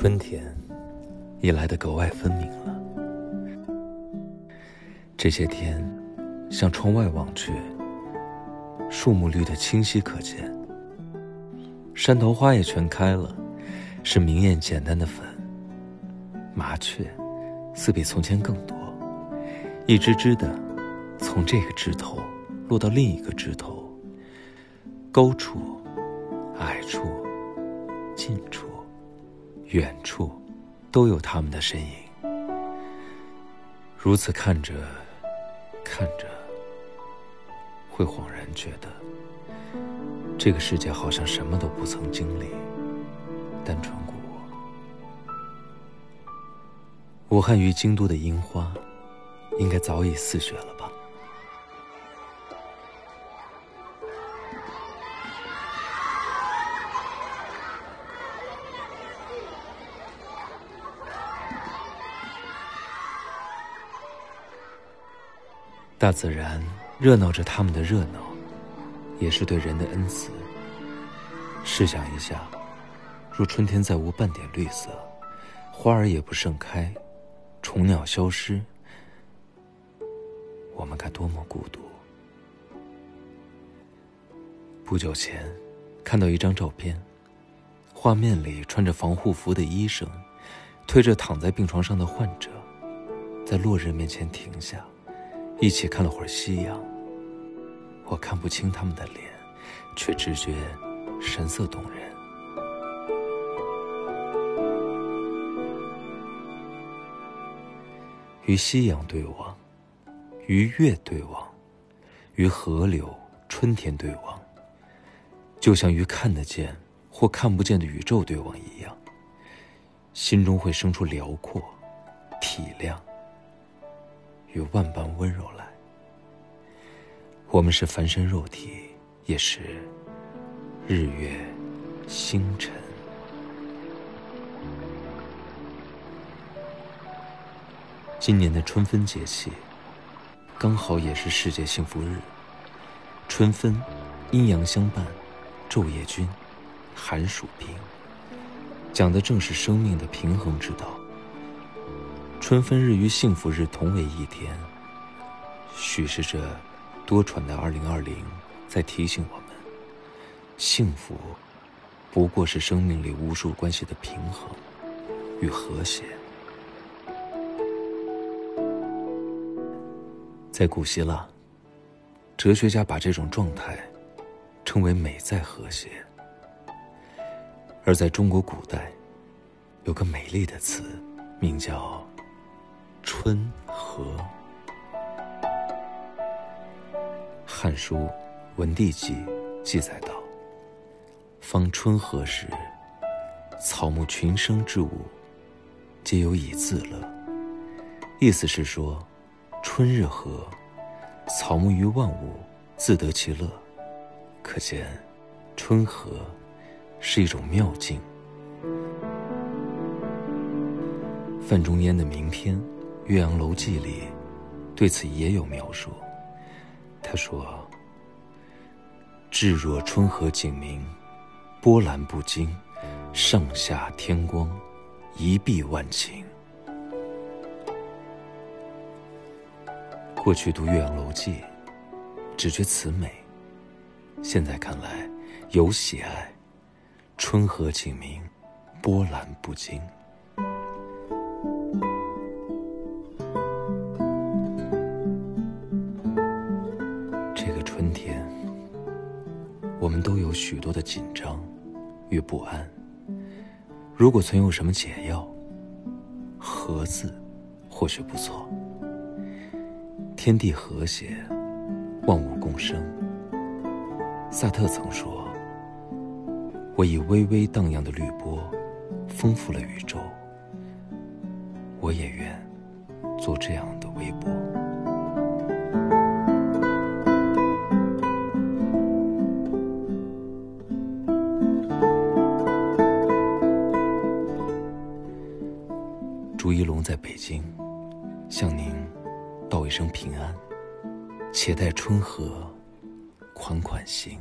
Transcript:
春天已来得格外分明了。这些天，向窗外望去，树木绿得清晰可见，山头花也全开了，是明艳简单的粉。麻雀似比从前更多，一只只的从这个枝头落到另一个枝头，高处、矮处、近处。远处，都有他们的身影。如此看着，看着，会恍然觉得，这个世界好像什么都不曾经历，单纯过我。武汉与京都的樱花，应该早已似雪了吧大自然热闹着他们的热闹，也是对人的恩赐。试想一下，若春天再无半点绿色，花儿也不盛开，虫鸟消失，我们该多么孤独！不久前，看到一张照片，画面里穿着防护服的医生，推着躺在病床上的患者，在落日面前停下。一起看了会儿夕阳，我看不清他们的脸，却直觉神色动人。与夕阳对望，与月对望，与河流、春天对望，就像与看得见或看不见的宇宙对望一样，心中会生出辽阔、体谅。与万般温柔来，我们是凡身肉体，也是日月星辰。今年的春分节气，刚好也是世界幸福日。春分，阴阳相伴，昼夜均，寒暑平，讲的正是生命的平衡之道。春分日与幸福日同为一天，许是这多舛的二零二零在提醒我们：幸福不过是生命里无数关系的平衡与和谐。在古希腊，哲学家把这种状态称为“美在和谐”；而在中国古代，有个美丽的词，名叫。春和，《汉书·文帝纪》记载道：“方春和时，草木群生之物，皆有以自乐。”意思是说，春日和，草木与万物自得其乐。可见，春和是一种妙境。范仲淹的名篇。《岳阳楼记》里对此也有描述。他说：“至若春和景明，波澜不惊，上下天光，一碧万顷。”过去读《岳阳楼记》，只觉词美；现在看来，有喜爱。春和景明，波澜不惊。有许多的紧张与不安。如果存有什么解药，和字或许不错。天地和谐，万物共生。萨特曾说：“我以微微荡漾的绿波，丰富了宇宙。”我也愿做这样的微波。吴一龙在北京，向您道一声平安，且待春和款款行。